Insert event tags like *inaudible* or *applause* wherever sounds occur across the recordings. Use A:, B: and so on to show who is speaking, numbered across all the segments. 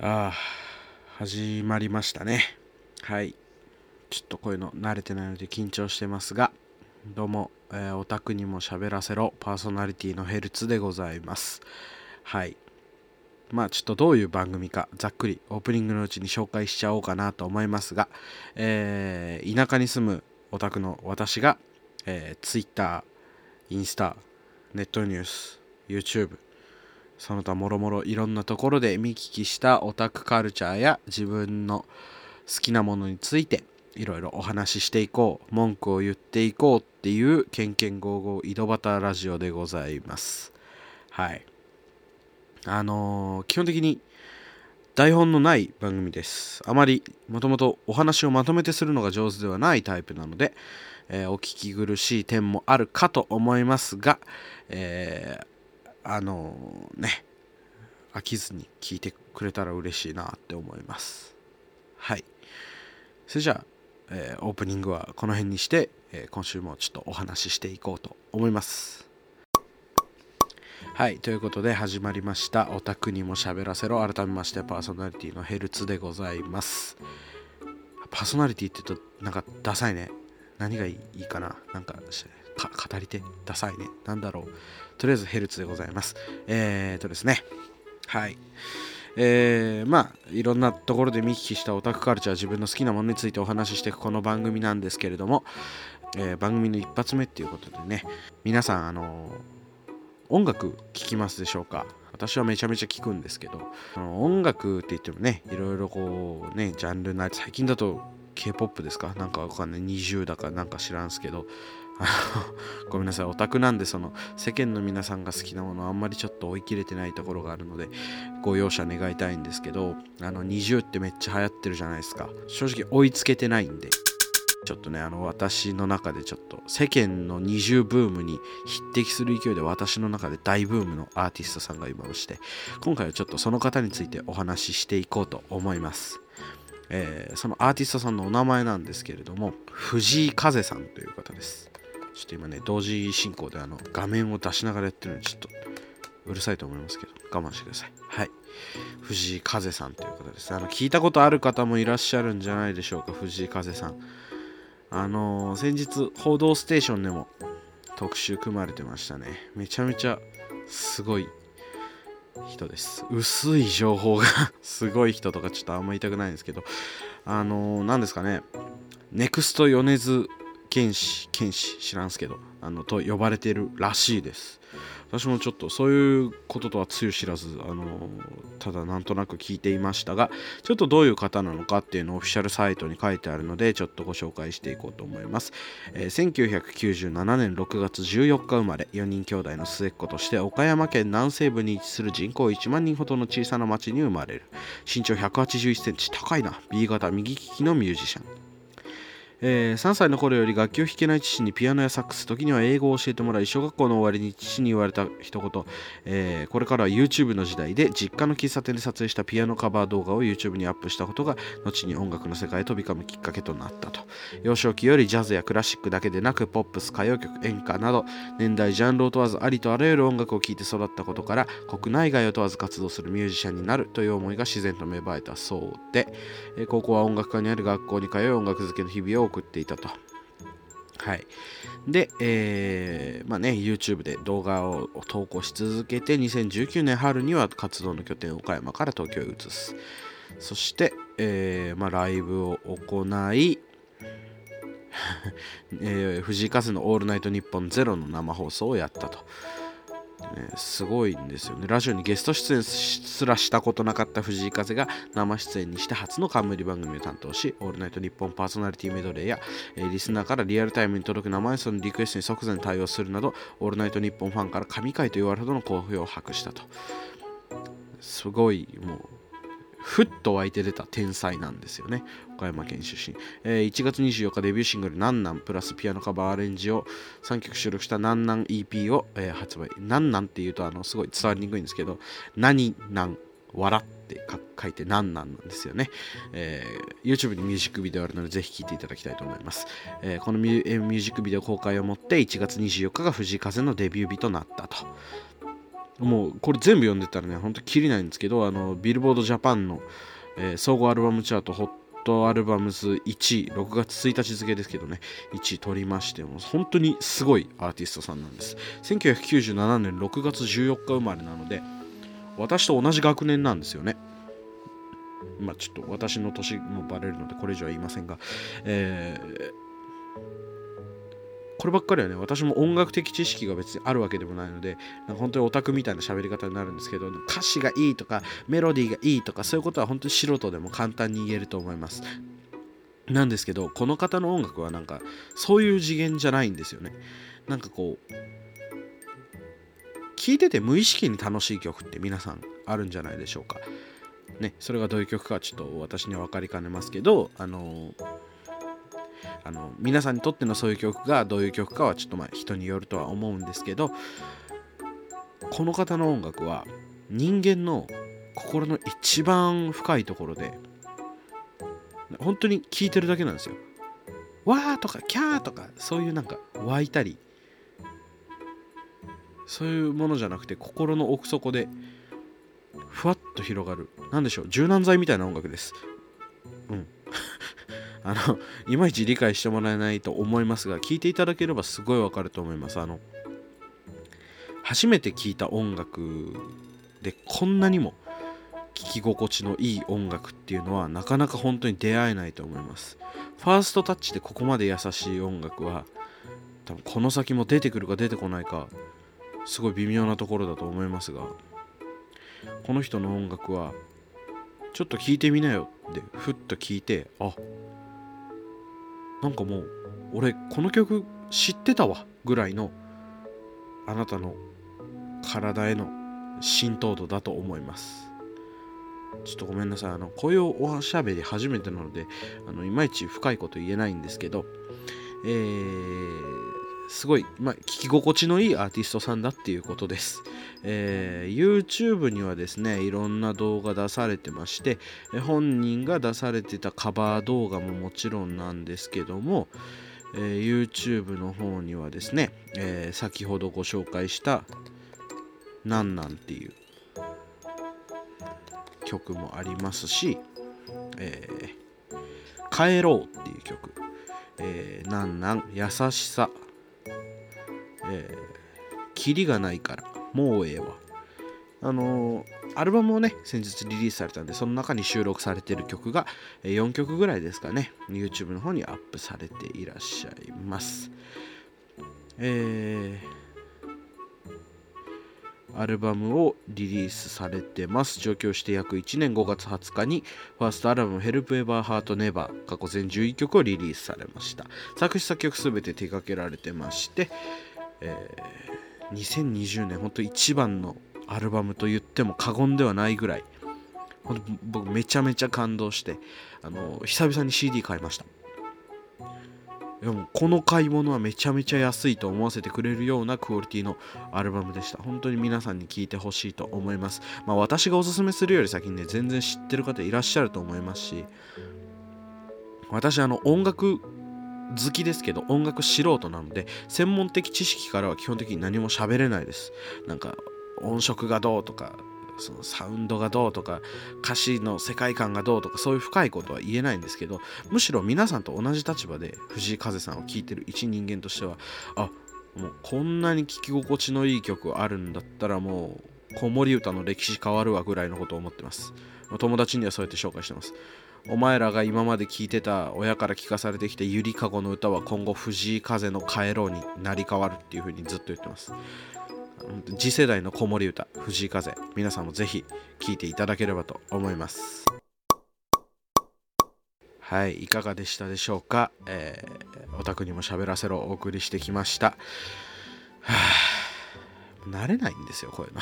A: ああ始まりましたね。はい。ちょっとこういうの慣れてないので緊張してますがどうも、えー、オタクにも喋らせろパーソナリティのヘルツでございます。はい。まあちょっとどういう番組かざっくりオープニングのうちに紹介しちゃおうかなと思いますが、えー、田舎に住むオタクの私が、えー、Twitter、インスタ、ネットニュース、YouTube その他もろもろいろんなところで見聞きしたオタクカルチャーや自分の好きなものについていろいろお話ししていこう。文句を言っていこうっていうケンケンゴーゴー井戸端ラジオでございます。はい。あのー、基本的に台本のない番組です。あまりもともとお話をまとめてするのが上手ではないタイプなので、えー、お聞き苦しい点もあるかと思いますが、えーあのね飽きずに聞いてくれたら嬉しいなって思います。はい。それじゃあ、えー、オープニングはこの辺にして、えー、今週もちょっとお話ししていこうと思います。はい。ということで始まりました「オタクにも喋らせろ」改めましてパーソナリティのヘルツでございます。パーソナリティって言うとなんかダサいね。何がいいかな。なんか語り手ダサいねなんだろうとりあえずヘルツでございます。えーとですね。はい。えー、まあいろんなところで見聞きしたオタクカルチャー自分の好きなものについてお話ししていくこの番組なんですけれども、えー、番組の一発目っていうことでね皆さんあの音楽聴きますでしょうか？私はめちゃめちゃ聴くんですけど音楽って言ってもねいろいろこうねジャンルな最近だと K-POP ですか？なんかわかんない20だかなんか知らんすけどごめんなさい。オタクなんでその世間の皆さんが好きなものあんまりちょっと追い切れてないところがあるのでご容赦願いたいんですけどあの20ってめっちゃ流行ってるじゃないですか。正直追いつけてないんで。ちょっとねあの私の中でちょっと世間の20ブームに匹敵する勢いで私の中で大ブームのアーティストさんがいまして今回はちょっとその方についてお話ししていこうと思います。えー、そのアーティストさんのお名前なんですけれども藤井風さんという方です。ちょっと今ね、同時進行であの画面を出しながらやってるので、ちょっとうるさいと思いますけど、我慢してください。はい。藤井風さんという方です。あの、聞いたことある方もいらっしゃるんじゃないでしょうか、藤井風さん。あのー、先日、報道ステーションでも特集組まれてましたね。めちゃめちゃすごい人です。薄い情報が *laughs* すごい人とかちょっとあんま言いたくないんですけど、あのー、何ですかね、ネクスト米津剣士剣士知らんすけどあのと呼ばれてるらしいです。私もちょっとそういうこととはつゆ知らずあのただなんとなく聞いていましたがちょっとどういう方なのかっていうのをオフィシャルサイトに書いてあるのでちょっとご紹介していこうと思います、えー、1997年6月14日生まれ4人兄弟の末っ子として岡山県南西部に位置する人口1万人ほどの小さな町に生まれる。身長1 8 1センチ高いな。B 型右利きのミュージシャン。えー、3歳の頃より楽器を弾けない父にピアノやサックス時には英語を教えてもらい小学校の終わりに父に言われた一言、えー、これからは YouTube の時代で実家の喫茶店で撮影したピアノカバー動画を YouTube にアップしたことが後に音楽の世界へ飛び込むきっかけとなったと。幼少期よりジャズやクラシックだけでなくポップス歌謡曲演歌など年代ジャンルを問わずありとあらゆる音楽を聴いて育ったことから国内外を問わず活動するミュージシャンになるという思いが自然と芽生えた。そうで、えー、高校は音楽科にある学校に通い音楽漬けの日々を送っていたと。はい。で、えー、まあね、YouTube で動画を投稿し続けて、2019年春には活動の拠点岡山から東京へ移す。そして、えー、まあ、ライブを行い、*laughs* えー、藤井風の「オールナイトニッポンゼロの生放送をやったと。ね、すごいんですよね。ラジオにゲスト出演すらしたことなかった藤井風が生出演にして初の冠番組を担当し、オールナイト日本パーソナリティメドレーや、えー、リスナーからリアルタイムに届く生演奏のリクエストに即座に対応するなど、オールナイト日本ファンから神回と言われるほどの好評を博したと。すごい、もう、ふっと湧いて出た天才なんですよね。岡山県出身。えー、1月24日デビューシングル「なんなん」プラスピアノカバーアレンジを3曲収録した「なんなん EP を」えー、発売。なんなんっていうとあのすごい伝わりにくいんですけど、何なん笑って書いてなんなんなんですよね、えー、YouTube にミュージックビデオあるのでぜひ聴いていただきたいと思います、えー、このミュージックビデオ公開をもって1月24日が藤井風のデビュー日となったともうこれ全部読んでたらねほんときりないんですけどあのビルボードジャパンの、えー、総合アルバムチャートホットアルバムズ1位6月1日付ですけどね1位取りましても本当にすごいアーティストさんなんです。1997年6月14日生まれなので私と同じ学年なんですよね。まあちょっと私の年もバレるのでこれ以上は言いませんが、えー、こればっかりはね私も音楽的知識が別にあるわけでもないので本当にオタクみたいな喋り方になるんですけど歌詞がいいとかメロディーがいいとかそういうことは本当に素人でも簡単に言えると思います。なんですけどこの方の音楽はなんかそういう次元じゃないんですよね。なんかこう聴いてて無意識に楽しい曲って皆さんあるんじゃないでしょうか。ねそれがどういう曲かちょっと私には分かりかねますけどあのあの皆さんにとってのそういう曲がどういう曲かはちょっとまあ人によるとは思うんですけどこの方の音楽は人間の心の一番深いところで本当に聴いてるだけなんですよ。わーとかキャーとかそういうなんか湧いたりそういうものじゃなくて心の奥底でふわっと広がる何でしょう柔軟剤みたいな音楽ですあのいまいち理解してもらえないと思いますが聞いていただければすごいわかると思います。あの初めて聴いた音楽でこんなにも聴き心地のいい音楽っていうのはなかなか本当に出会えないと思います。ファーストタッチでここまで優しい音楽は多分この先も出てくるか出てこないかすごい微妙なところだと思いますがこの人の音楽はちょっと聞いてみなよってふっと聞いてあなんかもう俺この曲知ってたわぐらいのあなたの体への浸透度だと思います。ちょっとごめんなさい。あのこういうおしゃべり初めてなのであのいまいち深いこと言えないんですけどえーすごい、まあ、聞き心地のいいアーティストさんだっていうことです。えー、YouTube にはですね、いろんな動画出されてまして、本人が出されてたカバー動画ももちろんなんですけども、えー、YouTube の方にはですね、えー、先ほどご紹介した「なんなん」っていう曲もありますし「えー、帰ろう」っていう曲「えー、なんなん優しさ」えー、キリがないからもうええわあのー、アルバムをね先日リリースされたんでその中に収録されてる曲が4曲ぐらいですかね YouTube の方にアップされていらっしゃいますえーアルバムをリリースされてます。上京して約1年5月20日にファーストアルバム Help Ever Heart Never 過去全11曲をリリースされました。作詞作曲すべて手掛けられてまして、えー、2020年本当一番のアルバムと言っても過言ではないぐらい本当僕めちゃめちゃ感動してあの久々に CD 買いました。でもこの買い物はめちゃめちゃ安いと思わせてくれるようなクオリティのアルバムでした。本当に皆さんに聴いてほしいと思います。まあ私がおすすめするより先にね全然知ってる方いらっしゃると思いますし私あの音楽好きですけど音楽素人なので専門的知識からは基本的に何も喋れないです。なんか音色がどうとかそのサウンドがどうとか歌詞の世界観がどうとかそういう深いことは言えないんですけどむしろ皆さんと同じ立場で藤井風さんを聴いてる一人間としてはあもうこんなに聴き心地のいい曲あるんだったらもう子守歌の歴史変わるわぐらいのことを思ってます。友達にはそうやって紹介してます。お前らが今まで聞いてた親から聞かされてきたゆりかごの歌は今後藤井風の帰ろうになり変わるっていう風にずっと言ってます。次世代の子守歌藤井風。皆さんもぜひ聴いていただければと思います。はいいかがでしたでしょうか、えー、お宅にも喋らせろお送りしてきました。はあ慣れないんですよこういうの。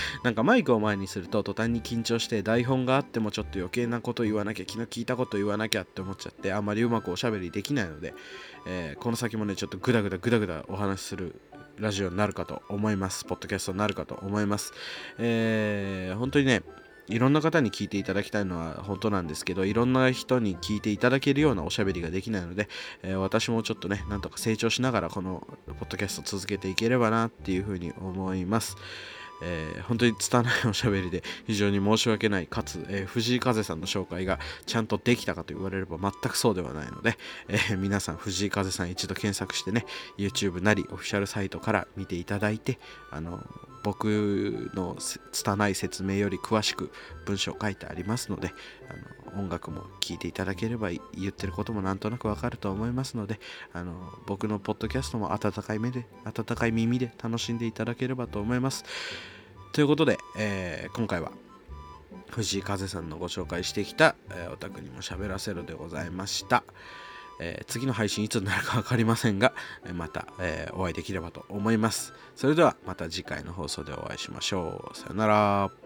A: *laughs* なんかマイクを前にすると途端に緊張して台本があってもちょっと余計なこと言わなきゃ昨日聞いたこと言わなきゃって思っちゃってあんまりうまくおしゃべりできないので、えー、この先もねちょっとグダグダグダグダお話しするラジオになるかと思いますポッドキャストになるかと思いますえー、本当にねいろんな方に聞いていただきたいのは本当なんですけどいろんな人に聞いていただけるようなおしゃべりができないので、えー、私もちょっとねなんとか成長しながらこのポッドキャスト続けていければなっていうふうに思いますえー、本当に拙いおしゃべりで非常に申し訳ないかつ、えー、藤井風さんの紹介がちゃんとできたかと言われれば全くそうではないので、えー、皆さん藤井風さん一度検索してね YouTube なりオフィシャルサイトから見ていただいてあの僕の拙い説明より詳しく文章書いてありますのであの音楽も聴いていただければ言ってることもなんとなくわかると思いますのであの僕のポッドキャストも温かい目で温かい耳で楽しんでいただければと思います。ということで、えー、今回は藤井風さんのご紹介してきた、えー、お宅にも喋らせるでございました。えー、次の配信いつになるか分かりませんが、また、えー、お会いできればと思います。それではまた次回の放送でお会いしましょう。さよなら。